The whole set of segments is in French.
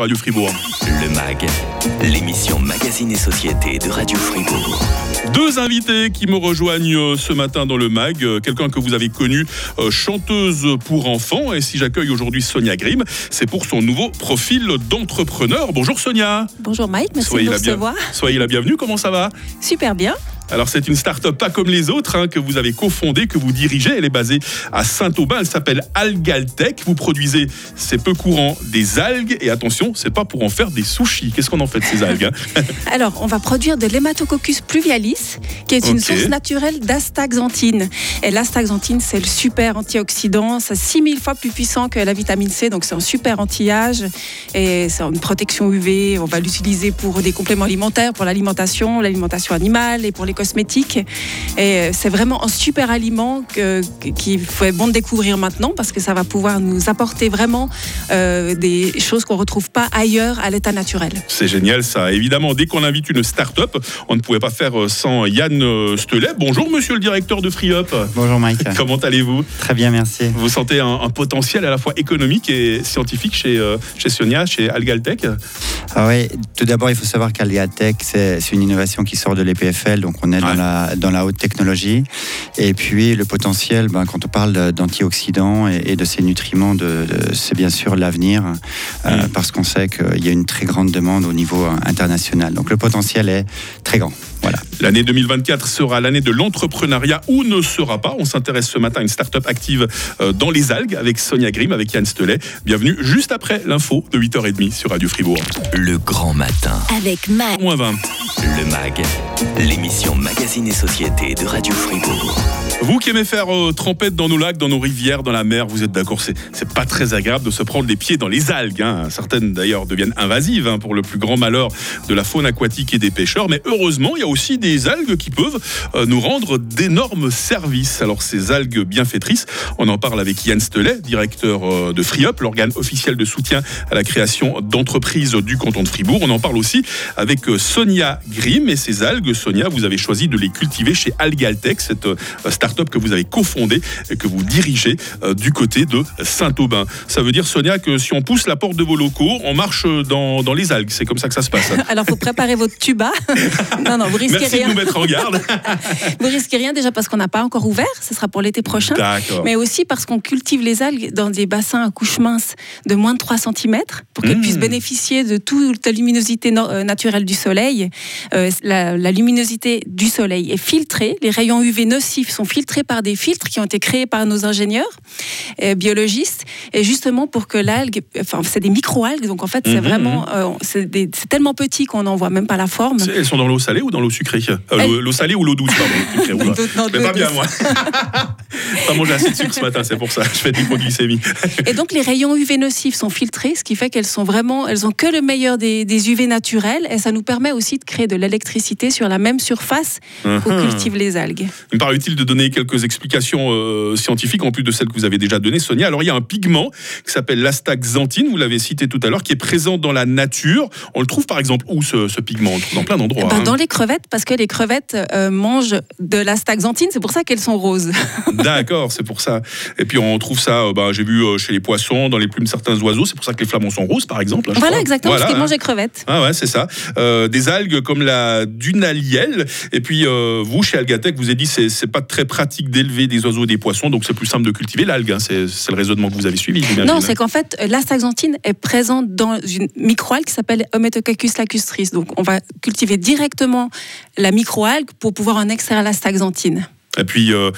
Radio Fribourg. Le MAG, l'émission Magazine et Société de Radio Fribourg. Deux invités qui me rejoignent euh, ce matin dans le MAG. Euh, Quelqu'un que vous avez connu, euh, chanteuse pour enfants. Et si j'accueille aujourd'hui Sonia Grimm, c'est pour son nouveau profil d'entrepreneur. Bonjour Sonia. Bonjour Mike, merci Soyez de bien- recevoir. soyez la bienvenue. Comment ça va? Super bien. Alors c'est une start-up pas comme les autres hein, que vous avez cofondée, que vous dirigez. Elle est basée à Saint-Aubin. Elle s'appelle Algaltech. Vous produisez, c'est peu courant, des algues. Et attention, c'est pas pour en faire des sushis. Qu'est-ce qu'on en fait de ces algues hein Alors, on va produire de l'Hematococcus pluvialis, qui est une source naturelle d'astaxanthine. Et l'astaxanthine, c'est le super antioxydant. C'est 6000 fois plus puissant que la vitamine C, donc c'est un super anti-âge. Et c'est une protection UV. On va l'utiliser pour des compléments alimentaires, pour l'alimentation, l'alimentation animale et pour les cosmétiques. Et euh, c'est vraiment un super aliment qu'il faut bon de découvrir maintenant parce que ça va pouvoir nous apporter vraiment euh, des choses qu'on ne retrouve pas ailleurs à l'état naturel. C'est génial ça. Évidemment, dès qu'on invite une start-up, on ne pouvait pas faire euh, sans Yann Stelet. Bonjour monsieur le directeur de FreeUp. Bonjour Mike. Comment allez-vous? Très bien, merci. Vous sentez un, un potentiel à la fois économique et scientifique chez, euh, chez Sonia, chez Algaltech? Ah oui, tout d'abord, il faut savoir qu'Algatech, c'est c'est une innovation qui sort de l'EPFL, donc on est Ouais. dans, la, dans la haute technologie. Et puis, le potentiel, ben, quand on parle d'antioxydants et, et de ces nutriments, de, de- c'est bien sûr l'avenir, euh, Mm. parce qu'on sait qu'il y a une très grande demande au niveau international. Donc, le potentiel est très grand. Voilà. L'année 2024 sera l'année de l'entrepreneuriat ou ne sera pas. On s'intéresse ce matin à une start-up active euh, dans les algues avec Sonia Grimm, avec Yann Stelet. Bienvenue juste après l'info de 8h30 sur Radio Fribourg. Le grand matin. Avec Mike. Moins 20. Le MAG, l'émission Magazine et Société de Radio Fribourg. Vous qui aimez faire euh, trempette dans nos lacs, dans nos rivières, dans la mer, vous êtes d'accord, c'est, c'est pas très agréable de se prendre les pieds dans les algues. hein. Certaines d'ailleurs deviennent invasives hein, pour le plus grand malheur de la faune aquatique et des pêcheurs. Mais heureusement, il y a aussi des algues qui peuvent euh, nous rendre d'énormes services. Alors ces algues bienfaitrices, on en parle avec Yann Stelet, directeur euh, de FreeUp, l'organe officiel de soutien à la création d'entreprises du canton de Fribourg. On en parle aussi avec euh, Sonia Grimm et ces algues. Sonia, vous avez choisi de les cultiver chez Algaltech, cette start-up que vous avez cofondée et que vous dirigez du côté de Saint-Aubin. Ça veut dire, Sonia, que si on pousse la porte de vos locaux, on marche dans, dans les algues. C'est comme ça que ça se passe. Alors, faut préparer votre tuba. non, non, vous risquez Merci de rien. nous mettre en garde. Vous risquez rien déjà parce qu'on n'a pas encore ouvert. Ce sera pour l'été prochain. Mais aussi parce qu'on cultive les algues dans des bassins à couche mince de moins de 3 cm pour qu'elles Mmh. puissent bénéficier de toute la luminosité no- euh, naturelle du soleil. Euh, la, la luminosité du soleil est filtrée. Les rayons UV nocifs sont filtrés par des filtres qui ont été créés par nos ingénieurs euh, biologistes. Et justement pour que l'algue, enfin, c'est des micro-algues. Donc en fait, c'est Mhm, vraiment, euh, c'est tellement petit qu'on n'en voit même pas la forme. Elles sont dans l'eau salée ou dans l'eau sucrée Euh, l'eau- L'eau salée ou l'eau douce, pardon. sucrée. Non, Mais pas bien, moi. pas mangé assez de sucre ce matin, c'est pour ça. Je fais de l'hypoglycémie. Et donc les rayons UV nocifs sont filtrés, ce qui fait qu'elles sont vraiment, elles ont que le meilleur des, des UV naturels, et ça nous permet aussi de créer de l'électricité sur la même surface où Mhm. cultive les algues. Il me paraît utile de donner quelques explications euh, scientifiques en plus de celles que vous avez déjà données, Sonia. Alors, il y a un pigment qui s'appelle l'astaxanthine, vous l'avez cité tout à l'heure, qui est présent dans la nature. On le trouve par exemple où ce, ce pigment? On le trouve dans plein d'endroits. Ben, hein. Dans les crevettes, parce que les crevettes euh, mangent de l'astaxanthine, c'est pour ça qu'elles sont roses. D'accord, c'est pour ça. Et puis on trouve ça, euh, bah, j'ai vu euh, chez les poissons, dans les plumes certains oiseaux. C'est pour ça que les flamants sont roses, par exemple. hein, voilà, crois. exactement, Voilà, parce qu'ils hein. mangent les crevettes. Ah ouais, c'est ça. Euh, des algues comme la dunalielle. Et puis, vous, chez Algatech, vous avez dit c'est c'est pas très pratique d'élever des oiseaux et des poissons, donc c'est plus simple de cultiver l'algue. hein. C'est c'est le raisonnement que vous avez suivi, j'imagine. Non, c'est qu'en fait, l'astaxanthine est présente dans une microalgue qui s'appelle Hometococcus lacustris. Donc, on va cultiver directement la microalgue pour pouvoir en extraire l'astaxanthine. Et puis, euh,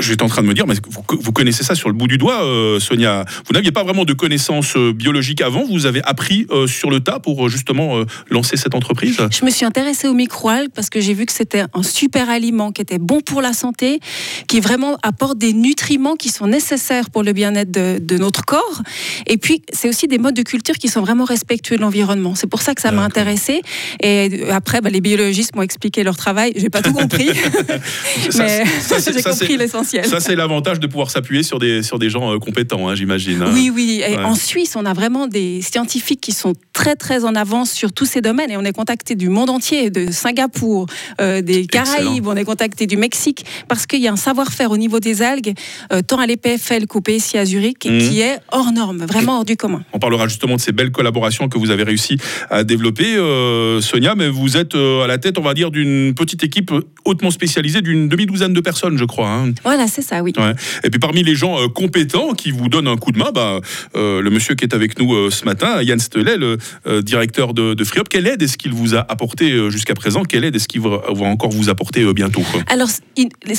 j'étais en train de me dire, mais vous, vous connaissez ça sur le bout du doigt, euh, Sonia? Vous n'aviez pas vraiment de connaissances euh, biologiques avant? Vous avez appris sur le tas pour justement lancer cette entreprise? Je me suis intéressée aux microalgues parce que j'ai vu que c'était un super aliment qui était bon pour la santé, qui vraiment apporte des nutriments qui sont nécessaires pour le bien-être de, de notre corps. Et puis, c'est aussi des modes de culture qui sont vraiment respectueux de l'environnement. C'est pour ça que ça m'a intéressée. Et après, bah, les biologistes m'ont expliqué leur travail. J'ai pas tout compris. Mais- Ça, J'ai ça, c'est- compris l'essentiel. Ça, c'est l'avantage de pouvoir s'appuyer sur des, sur des gens euh, compétents, hein, j'imagine. hein. Oui, oui. Et Ouais. En Suisse, on a vraiment des scientifiques qui sont très, très en avance sur tous ces domaines. Et on est contacté du monde entier, de Singapour, euh, des Caraïbes, on est contacté du Mexique, parce qu'il y a un savoir-faire au niveau des algues, euh, tant à l'EPFL qu'au PSI à Zurich, Mhm. qui est hors norme, vraiment hors du commun. On parlera justement de ces belles collaborations que vous avez réussi à développer, Sonia, mais vous êtes à la tête, on va dire, d'une petite équipe hautement spécialisée d'une demi-douzaine de personnes, je crois. hein. Voilà, c'est ça, oui. Ouais. Et puis parmi les gens euh, compétents qui vous donnent un coup de main, bah, euh, le monsieur qui est avec nous euh, ce matin, Yann Stelet, le directeur de, de Friop, quelle aide est-ce qu'il vous a apporté jusqu'à présent? Quelle aide est-ce qu'il va, va encore vous apporter bientôt quoi? Alors,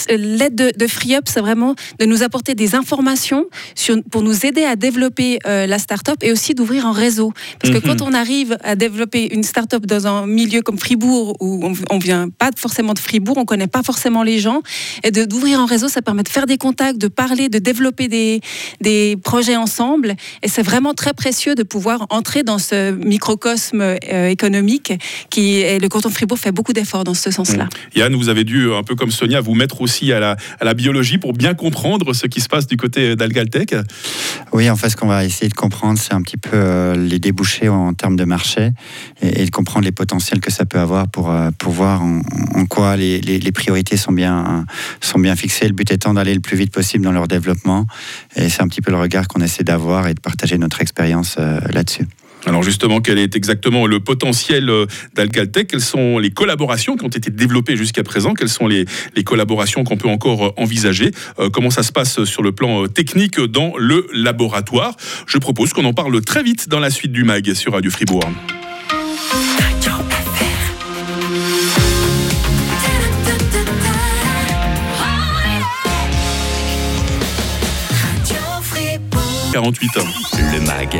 l'aide de, de FreeUp, c'est vraiment de nous apporter des informations sur, pour nous aider à développer la start-up et aussi d'ouvrir un réseau. Parce que Mhm. quand on arrive à développer une start-up dans un milieu comme Fribourg, où on, on vient pas forcément de Fribourg, on connaît pas forcément les gens, et de- d'ouvrir un réseau, ça permet de faire des contacts, de parler, de développer des, des projets ensemble. Et c'est vraiment très précieux de pouvoir entrer dans ce microcosme euh, économique qui, et le canton de Fribourg fait beaucoup d'efforts dans ce sens-là. Yann, vous avez dû, un peu comme Sonia, vous mettre aussi à la, à la biologie pour bien comprendre ce qui se passe du côté d'Algaltech. Oui, en fait, ce qu'on va essayer de comprendre, c'est un petit peu euh, les débouchés en termes de marché et, et de comprendre les potentiels que ça peut avoir pour, euh, pour voir en, en quoi les, les- les priorités sont bien, sont bien fixées. Le but étant d'aller le plus vite possible dans leur développement. Et c'est un petit peu le regard qu'on essaie d'avoir et de partager notre expérience euh, là-dessus. Alors justement, quel est exactement le potentiel euh, d'Algaltech Quelles sont les collaborations qui ont été développées jusqu'à présent? Quelles sont les, les collaborations qu'on peut encore euh, envisager? Comment ça se passe sur le plan technique dans le laboratoire? Je propose qu'on en parle très vite dans la suite du MAG sur Radio Fribourg. 48 ans. Le MAG,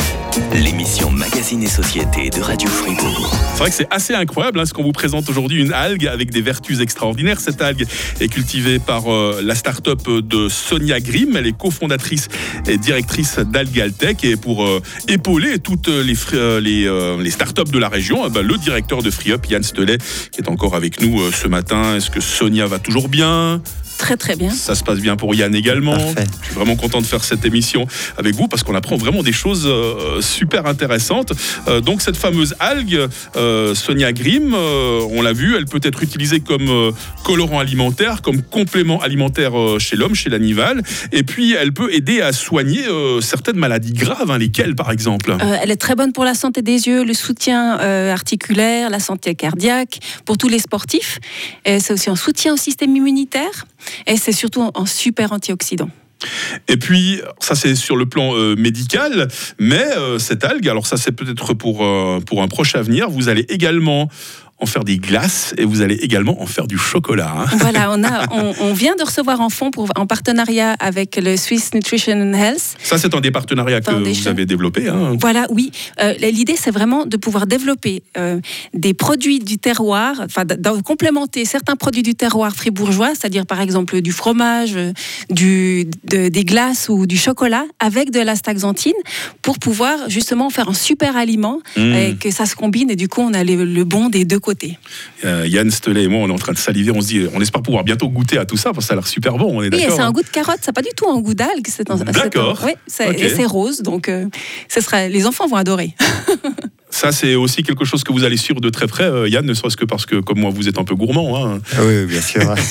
l'émission Magazine et Société de Radio Fribourg. C'est vrai que c'est assez incroyable hein, ce qu'on vous présente aujourd'hui, une algue avec des vertus extraordinaires. Cette algue est cultivée par euh, la start-up de Sonia Grimm. Elle est cofondatrice et directrice d'Algaltech. Et pour euh, épauler toutes les, euh, les, les start-up de la région, eh ben, le directeur de FreeUp, Yann Stelet, qui est encore avec nous ce matin. Est-ce que Sonia va toujours bien? Très très bien. Ça se passe bien pour Yann également. Parfait. Je suis vraiment content de faire cette émission avec vous parce qu'on apprend vraiment des choses euh, super intéressantes. Euh, donc cette fameuse algue, euh, Sonia Grimm, euh, on l'a vu, elle peut être utilisée comme euh, colorant alimentaire, comme complément alimentaire euh, chez l'homme, chez l'animal. Et puis elle peut aider à soigner euh, certaines maladies graves, hein, lesquelles par exemple Euh, elle est très bonne pour la santé des yeux, le soutien euh, articulaire, la santé cardiaque, pour tous les sportifs. C'est aussi un soutien au système immunitaire. Et c'est surtout un, super antioxydant. Et puis, ça c'est sur le plan euh, médical, mais euh, cette algue, alors ça c'est peut-être pour, euh, pour un proche avenir, vous allez également en faire des glaces et vous allez également en faire du chocolat. hein. Voilà, on, a, on, on vient de recevoir en fonds pour, en partenariat avec le Swiss Nutrition and Health. Ça c'est un des partenariats que vous avez développé. hein. Voilà, oui. Euh, L'idée, c'est vraiment de pouvoir développer euh, des produits du terroir, enfin, de, complémenter certains produits du terroir fribourgeois, c'est-à-dire par exemple du fromage, euh, du, de- des glaces ou du chocolat, avec de la staxanthine, pour pouvoir justement faire un super aliment Mmh. et que ça se combine et du coup, on a le, le bon des deux côtés. Euh, Yann Stelet et moi, on est en train de saliver. On se dit, on espère pouvoir bientôt goûter à tout ça parce que ça a l'air super bon. On est Oui, c'est un hein. goût de carotte, c'est pas du tout un goût d'algue. D'accord. Oui, c'est Ok. et c'est rose, donc euh, ce sera, les enfants vont adorer. Ça, c'est aussi quelque chose que vous allez suivre de très près, euh, Yann, ne serait-ce que parce que, comme moi, vous êtes un peu gourmand. hein. Oui, oui, bien sûr.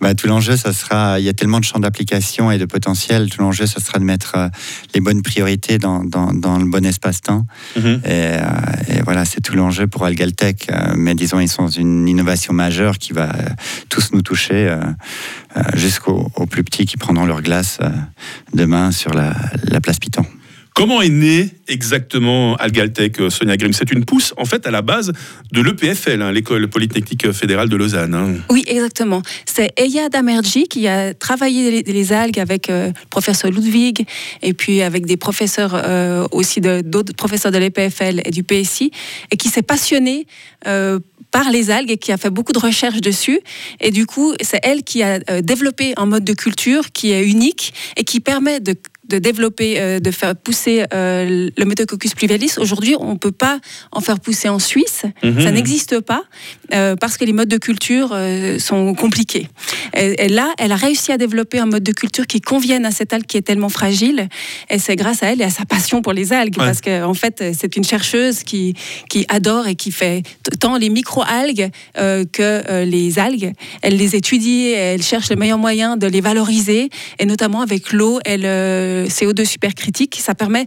Bah, tout l'enjeu, ça sera. Il y a tellement de champs d'application et de potentiel. Tout l'enjeu, ça sera de mettre euh, les bonnes priorités dans, dans, dans le bon espace-temps. Mhm. Et, euh, et voilà, c'est tout l'enjeu pour Algaltech. Mais disons, ils sont une innovation majeure qui va tous nous toucher, jusqu'aux aux plus petits qui prendront leur glace demain sur la, la place Python. Comment est né exactement Algaltech, euh, Sonia Grimm? C'est une pousse, en fait, à la base de l'EPFL, hein, l'école polytechnique fédérale de Lausanne. hein. Oui, exactement. C'est Eya Damerji qui a travaillé les, algues avec euh, le professeur Ludwig et puis avec des professeurs euh, aussi d'autres professeurs de l'EPFL et du PSI et qui s'est passionné euh, par les algues et qui a fait beaucoup de recherches dessus. Et du coup, c'est elle qui a développé un mode de culture qui est unique et qui permet de de développer, euh, de faire pousser euh, le Metococcus pluvialis. Aujourd'hui, on ne peut pas en faire pousser en Suisse. Mhm. Ça n'existe pas euh, parce que les modes de culture sont compliqués. Et, et là, elle a réussi à développer un mode de culture qui convienne à cette algue qui est tellement fragile. Et c'est grâce à elle et à sa passion pour les algues. Ouais. Parce qu'en en fait, c'est une chercheuse qui, qui adore et qui fait tant les micro-algues que les algues. Elle les étudie, elle cherche le meilleur moyen de les valoriser. Et notamment avec l'eau et le CO2 supercritique, ça permet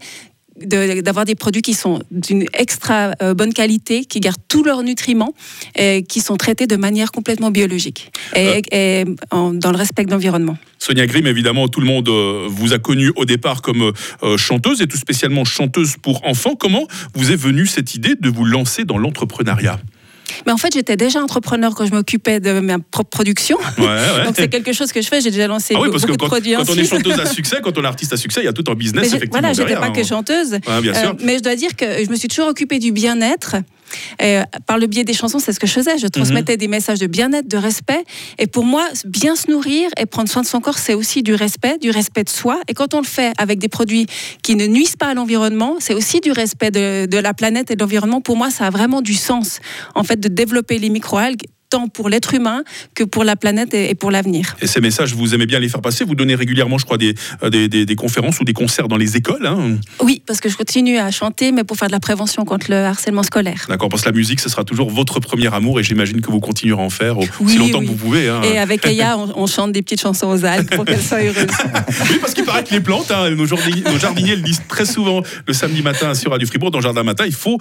de- d'avoir des produits qui sont d'une extra euh, bonne qualité, qui gardent tous leurs nutriments, et qui sont traités de manière complètement biologique et, et en- dans le respect de l'environnement. Sonia Grimm, évidemment, tout le monde euh, vous a connu au départ comme euh, chanteuse et tout spécialement chanteuse pour enfants. Comment vous est venue cette idée de vous lancer dans l'entrepreneuriat? Mais en fait, j'étais déjà entrepreneur quand je m'occupais de ma propre production. Ouais, ouais. Donc c'est quelque chose que je fais. J'ai déjà lancé Ah oui, parce que beaucoup quand, de produits quand on est chanteuse à succès, quand on est artiste à succès, il y a tout un business, Mais effectivement. voilà, j'étais pas que hein. chanteuse. Ouais, bien sûr. Euh, mais je dois dire que je me suis toujours occupée du bien-être. Euh, par le biais des chansons, c'est ce que je faisais. Je transmettais Mhm. des messages de bien-être, de respect. Et pour moi, bien se nourrir et prendre soin de son corps, c'est aussi du respect, du respect de soi. Et quand on le fait avec des produits qui ne nuisent pas à l'environnement, c'est aussi du respect de, de la planète et de l'environnement. Pour moi, ça a vraiment du sens, en fait, de développer les microalgues tant pour l'être humain que pour la planète et pour l'avenir. Et ces messages, vous aimez bien les faire passer. Vous donnez régulièrement, je crois, des, euh, des, des- des conférences ou des concerts dans les écoles. hein. Oui, parce que je continue à chanter, mais pour faire de la prévention contre le harcèlement scolaire. D'accord, parce que la musique, ce sera toujours votre premier amour et j'imagine que vous continuerez à en faire aussi Oui, longtemps oui. que vous pouvez. hein. Et avec Aya, on, on chante des petites chansons aux algues pour qu'elles soient heureuses. Oui, parce qu'il paraît que les plantes, hein, nos, jardiniers, nos jardiniers le disent très souvent le samedi matin sur Radio Fribourg, dans Jardin Matin, il faut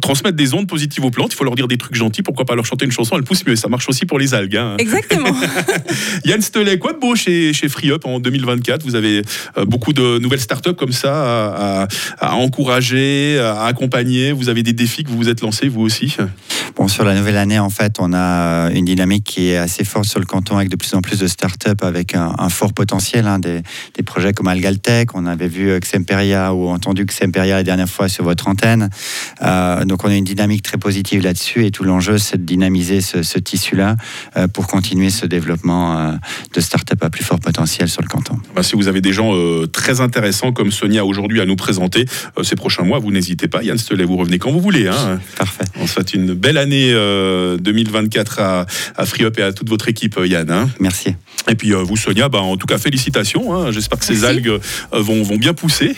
transmettre des ondes positives aux plantes, il faut leur dire des trucs gentils, pourquoi pas leur chanter une chanson, elles poussent mieux. Ça marche aussi pour les algues. hein. Exactement. Yann Stelet, quoi de beau chez, chez FreeUp en 2024 Vous avez euh, beaucoup de nouvelles startups comme ça à, à- à encourager, à accompagner? Vous avez des défis que vous vous êtes lancés, vous aussi? Bon, sur la nouvelle année, en fait, on a une dynamique qui est assez forte sur le canton avec de plus en plus de startups avec un, un fort potentiel. hein, des, des projets comme Algaltech, on avait vu euh, Xemperia ou entendu Xemperia la dernière fois sur votre antenne. Euh, donc, on a une dynamique très positive là-dessus et tout l'enjeu, c'est de dynamiser ce, ce tissu-là euh, pour continuer ce développement euh, de startups à plus fort potentiel sur le canton. Bah, Si vous avez des gens euh, très intéressants comme Sonia aujourd'hui à nous présenter euh, ces prochains mois, vous n'hésitez pas. Yann Stelet, vous revenez quand vous voulez. hein. Parfait. On souhaite une belle année euh, 2024 à, à FreeUp et à toute votre équipe, Yann. hein. Merci. Et puis euh, vous, Sonia, bah, en tout cas, félicitations. hein. J'espère que ces Merci. algues euh, vont, vont bien pousser.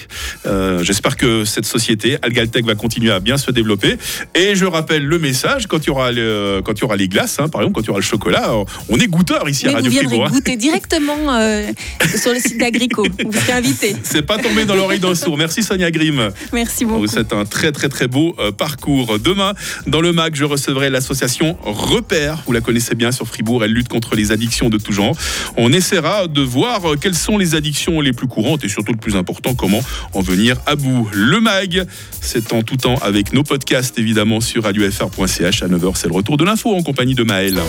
Euh, J'espère que cette société, Algaltech, va continuer à bien se développer. Et je rappelle le message, quand il y aura, le- quand il y aura les glaces, hein, par exemple, quand il y aura le chocolat, on est goûteur ici à Mais vous Radio viendrez Fribourg. hein. goûter directement euh, sur le site d'Agrico. Vous serez invité. C'est pas tombé dans l'oreille d'un sourd. Merci Sonia Grimm. Merci beaucoup. vous souhaite un très très très beau euh, parcours. Demain, dans le MAC, je recevrai l'association Repère. Vous la connaissez bien sur Fribourg. Elle lutte contre les addictions de tout genre. On essaiera de voir euh, quelles sont les addictions les plus courantes et surtout le plus important, comment en venir à bout. Le MAG, c'est en tout temps avec nos podcasts évidemment sur radiofr.ch. À 9h, c'est le retour de l'info en de Maël.